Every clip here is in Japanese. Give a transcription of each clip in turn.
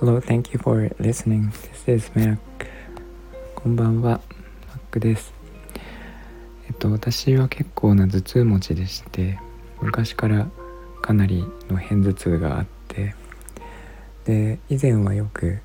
Hello, thank you for listening. This is Mac. こんばんは、Mac です。えっと、私は結構な頭痛持ちでして、昔からかなりの片頭痛があって、で、以前はよく、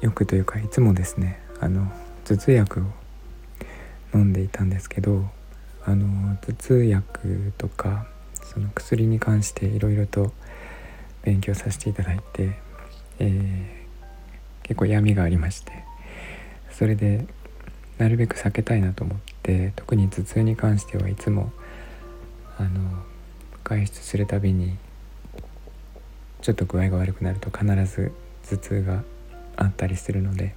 よくというか、いつもですね、あの、頭痛薬を飲んでいたんですけど、あの、頭痛薬とか、その薬に関していろいろと勉強させていただいてえー、結構闇がありましてそれでなるべく避けたいなと思って特に頭痛に関してはいつもあの外出するたびにちょっと具合が悪くなると必ず頭痛があったりするので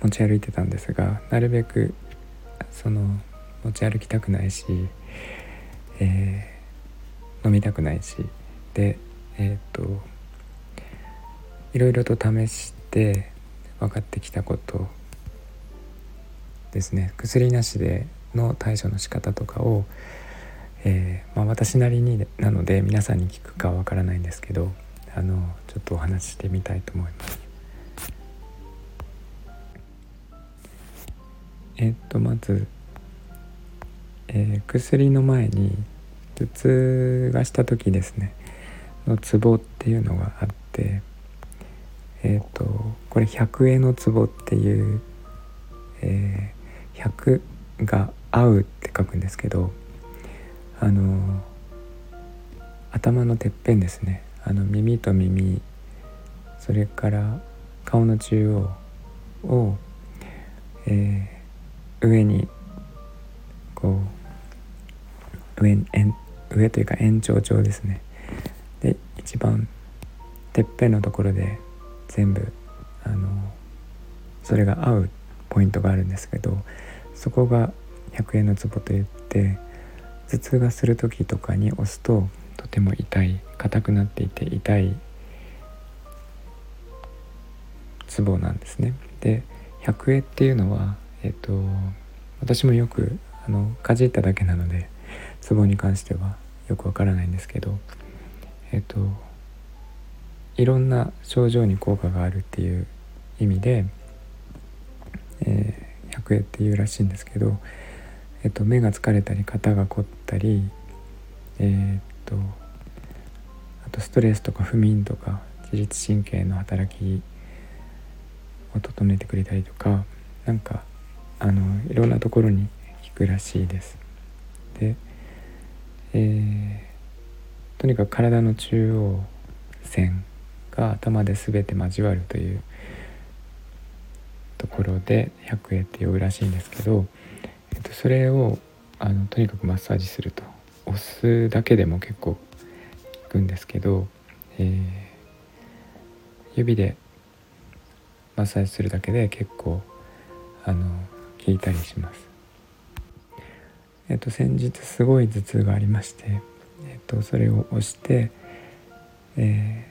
持ち歩いてたんですがなるべくその持ち歩きたくないし、えー、飲みたくないしでえっ、といろいろと試して分かってきたことですね薬なしでの対処の仕方とかを、えー、まあ、私なりになので皆さんに聞くかわからないんですけどあのちょっとお話ししてみたいと思います。えっとまず、えー、薬の前に頭痛がした時ですねのツボっていうのがあってえっ、ー、とこれ百円の壺っていう、えー、100が合うって書くんですけどあの頭のてっぺんですねあの耳と耳それから顔の中央を、えー、上に上上というか延長上ですねで一番てっぺんのところで全部あのそれが合うポイントがあるんですけどそこが100円のツボといって頭痛がする時とかに押すととても痛い硬くなっていて痛いツボなんですね。で100円っていうのは、えっと、私もよくあのかじっただけなのでツボに関してはよくわからないんですけどえっといろんな症状に効果があるっていう意味で、えー、百栄っていうらしいんですけど、えっと、目が疲れたり肩が凝ったり、えー、っとあとストレスとか不眠とか自律神経の働きを整えてくれたりとかなんかあのいろんなところに効くらしいです。で、えー、とにかく体の中央線が頭で全て交わるというところで百栄って呼ぶらしいんですけど、えっと、それをあのとにかくマッサージすると押すだけでも結構効くんですけど、えー、指でマッサージするだけで結構あの効いたりします。えっと、先日すごい頭痛がありまして、えっと、それを押して、え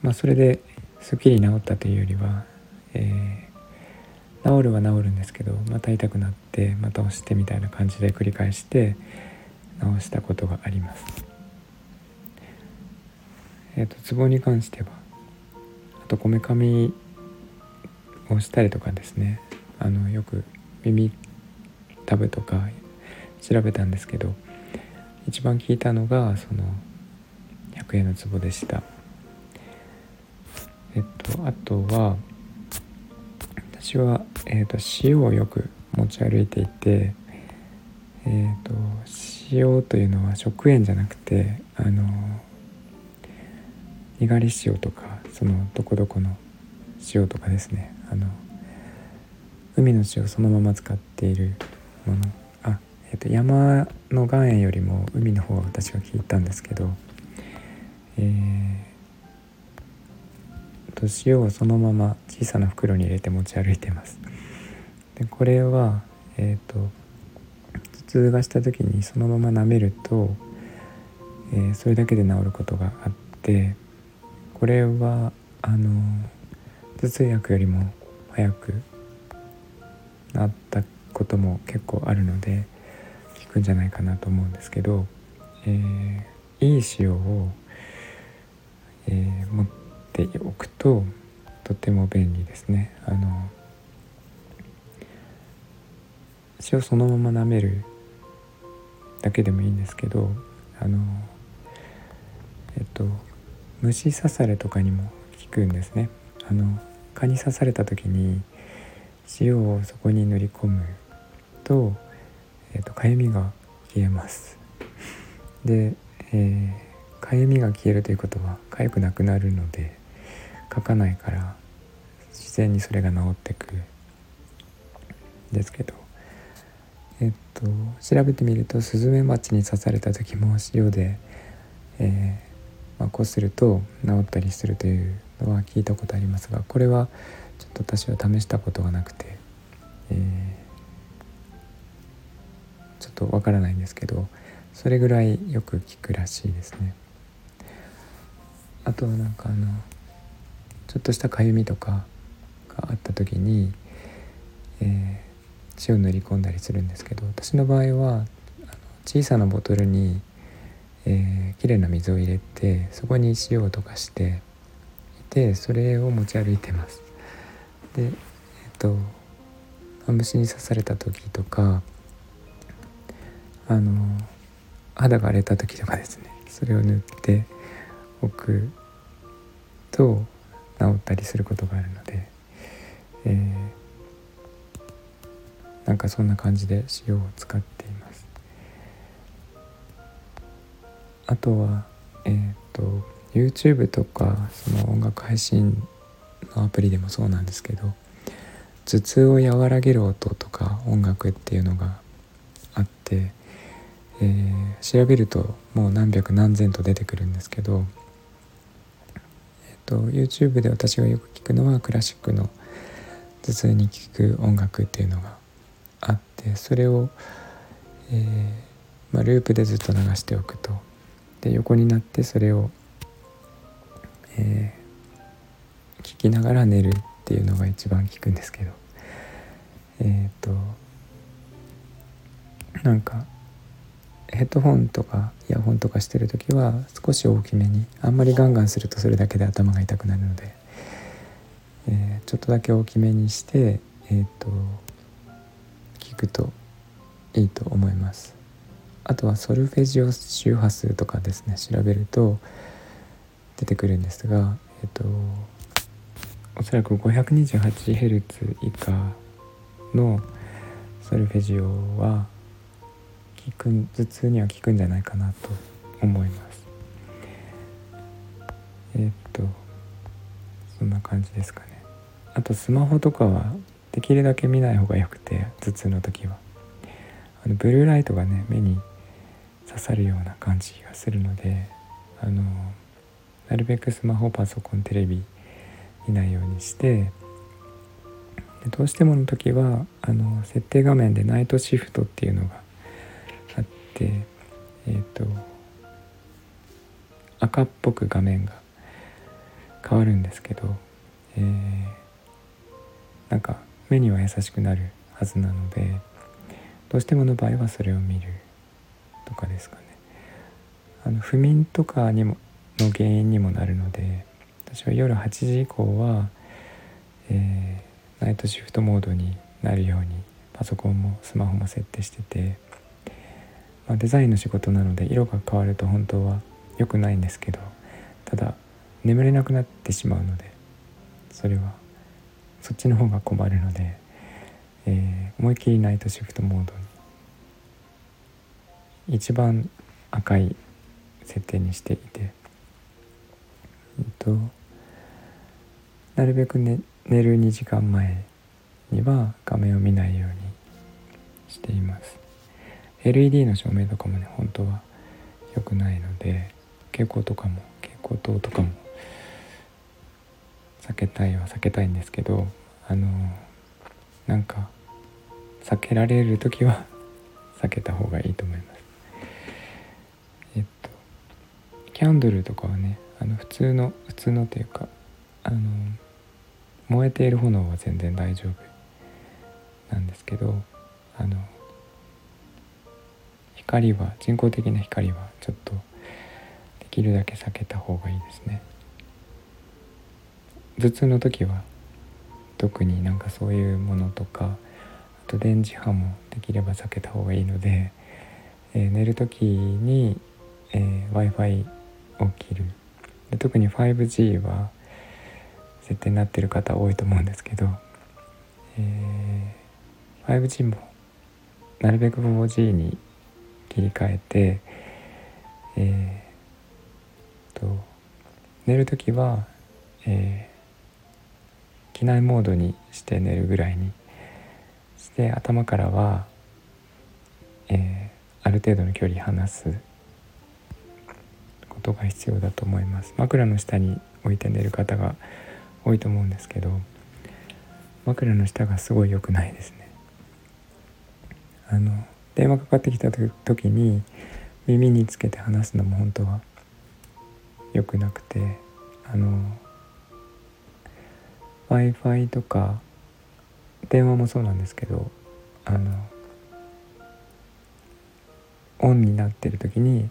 まあ、それですっきり治ったというよりは、えー、治るは治るんですけどまた痛くなってまた押してみたいな感じで繰り返して治したことがあります。えっ、ー、とツボに関してはあとこめかみをしたりとかですねあのよく耳タブとか調べたんですけど一番聞いたのがその100円のツボでした。えっとあとは私は、えっと、塩をよく持ち歩いていてえっと塩というのは食塩じゃなくてあのにがり塩とかそのどこどこの塩とかですねあの海の塩そのまま使っているものあ、えー、と山の岩塩よりも海の方が私は聞いたんですけど、えーと塩をそのまま小さな袋に入れて持ち歩いてます。でこれはえっ、ー、と頭痛がした時にそのまま舐めると、えー、それだけで治ることがあってこれはあの頭痛薬よりも早くなったことも結構あるので効くんじゃないかなと思うんですけど、えー、いい塩を、えー、持っておくととても便利ですね。あの塩そのまま舐めるだけでもいいんですけどあのえっと虫刺されとかにも効くんですねあの蚊に刺された時に塩をそこに塗り込むと,、えっとかゆみが消えます。で、えー、かゆみが消えるということは痒くなくなるので書かないから自然にそれが治ってくですけどえっと調べてみるとスズメバチに刺された時も塩で、えーまあ、こすると治ったりするというのは聞いたことありますがこれはちょっと私は試したことがなくて、えー、とわからないんですけどそれぐらいよく効くらしいですね。あとはなんかあのちょっとしたかゆみとかがあった時に、えー塩塗り込んだりするんですけど私の場合は小さなボトルに、えー、きれいな水を入れてそこに塩を溶かしていてそれを持ち歩いてます。でえっと虫に刺された時とかあの肌が荒れた時とかですね。それを塗っておくと治ったりすることがあるので、えーなんかそんな感じで塩を使っています。あとはえっ、ー、と YouTube とかその音楽配信のアプリでもそうなんですけど頭痛を和らげる音とか音楽っていうのがあって、えー、調べるともう何百何千と出てくるんですけど、えーと、と YouTube で私がよく聞くのはクラシックの頭痛に効く音楽っていうのがあってそれを、えー、まあ、ループでずっと流しておくと。で横になってそれを、えー、聞きながら寝るっていうのが一番効くんですけど。えっ、ー、となんかヘッドホンとかイヤホンとかしてる時は少し大きめにあんまりガンガンするとそれだけで頭が痛くなるので、えー、ちょっとだけ大きめにしてえっ、ー、と聞くといいと思います。あとはソルフェジオ周波数とかですね調べると出てくるんですがえっとおそらく 528Hz 以下のソルフェジオは効く頭痛には効くんじゃないかなと思います。えっとそんな感じですかね。あとスマホとかはできるだけ見ない方がよくて頭痛の時は。あのブルーライトがね目に刺さるような感じがするのであのなるべくスマホパソコンテレビ見ないようにしてでどうしてもの時はあの設定画面でナイトシフトっていうのがてえっ、ー、と赤っぽく画面が変わるんですけど、えー、なんか目には優しくなるはずなのでどうしてもの場合はそれを見るとかですかね。あの不眠とかにもの原因にもなるので私は夜8時以降は、えー、ナイトシフトモードになるようにパソコンもスマホも設定してて、まあ、デザインの仕事なので色が変わると本当は良くないんですけどただ眠れなくなってしまうのでそれはそっちの方が困るので、えー、思いっきりナイトシフトモードに一番赤い設定にしていて、えっと、なるべく、ね、寝る2時間前には画面を見ないようにしています。LED の照明とかもね本当は良くないので蛍光とかも蛍光灯とかも避けたいは避けたいんですけどあのなんか避けられる時は 避けた方がいいと思います。えっとキャンドルとかはねあの普通の普通のっていうかあの燃えている炎は全然大丈夫なんですけどあの光は人工的な光はちょっとできるだけ避けた方がいいですね。頭痛の時は特になんかそういうものとかあと電磁波もできれば避けた方がいいので、えー、寝る時に、えー、w i f i を切る。で特に 5G は設定になってる方多いと思うんですけど、えー、5G もなるべく 4G に切り替えてえー、と寝る時は、えー、機内モードにして寝るぐらいにして頭からは、えー、ある程度の距離離すことが必要だと思います。枕の下に置いて寝る方が多いと思うんですけど枕の下がすごい良くないですね。あの電話かかってきた時に耳につけて話すのも本当は良くなくてあの w i f i とか電話もそうなんですけどあのオンになってる時に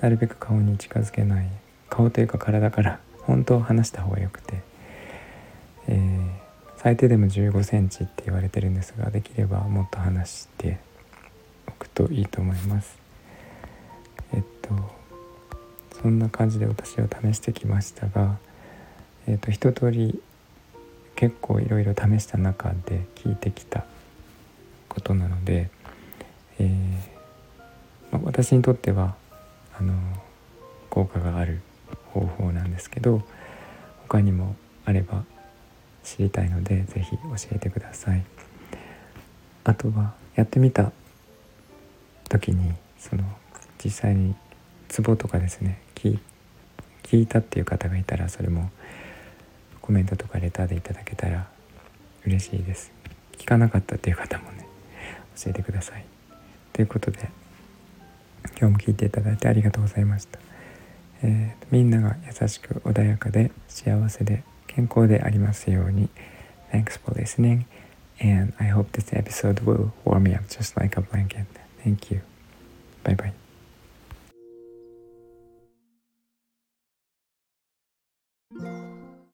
なるべく顔に近づけない顔というか体から本当は話した方がよくて、えー、最低でも1 5センチって言われてるんですができればもっと話してといいと思いますえっとそんな感じで私は試してきましたが、えっと、一通り結構いろいろ試した中で聞いてきたことなので、えー、まあ、私にとってはあの効果がある方法なんですけど他にもあれば知りたいので是非教えてください。あとはやってみた時にその実際にツボとかですね聞いたっていう方がいたらそれもコメントとかレターでいただけたら嬉しいです。聞かなかったっていう方もね教えてください。ということで今日も聞いていただいてありがとうございました、えー、みんなが優しく穏やかで幸せで健康でありますように Thanks for listening and I hope this episode will warm me up just like a blanket. Thank you. Bye bye.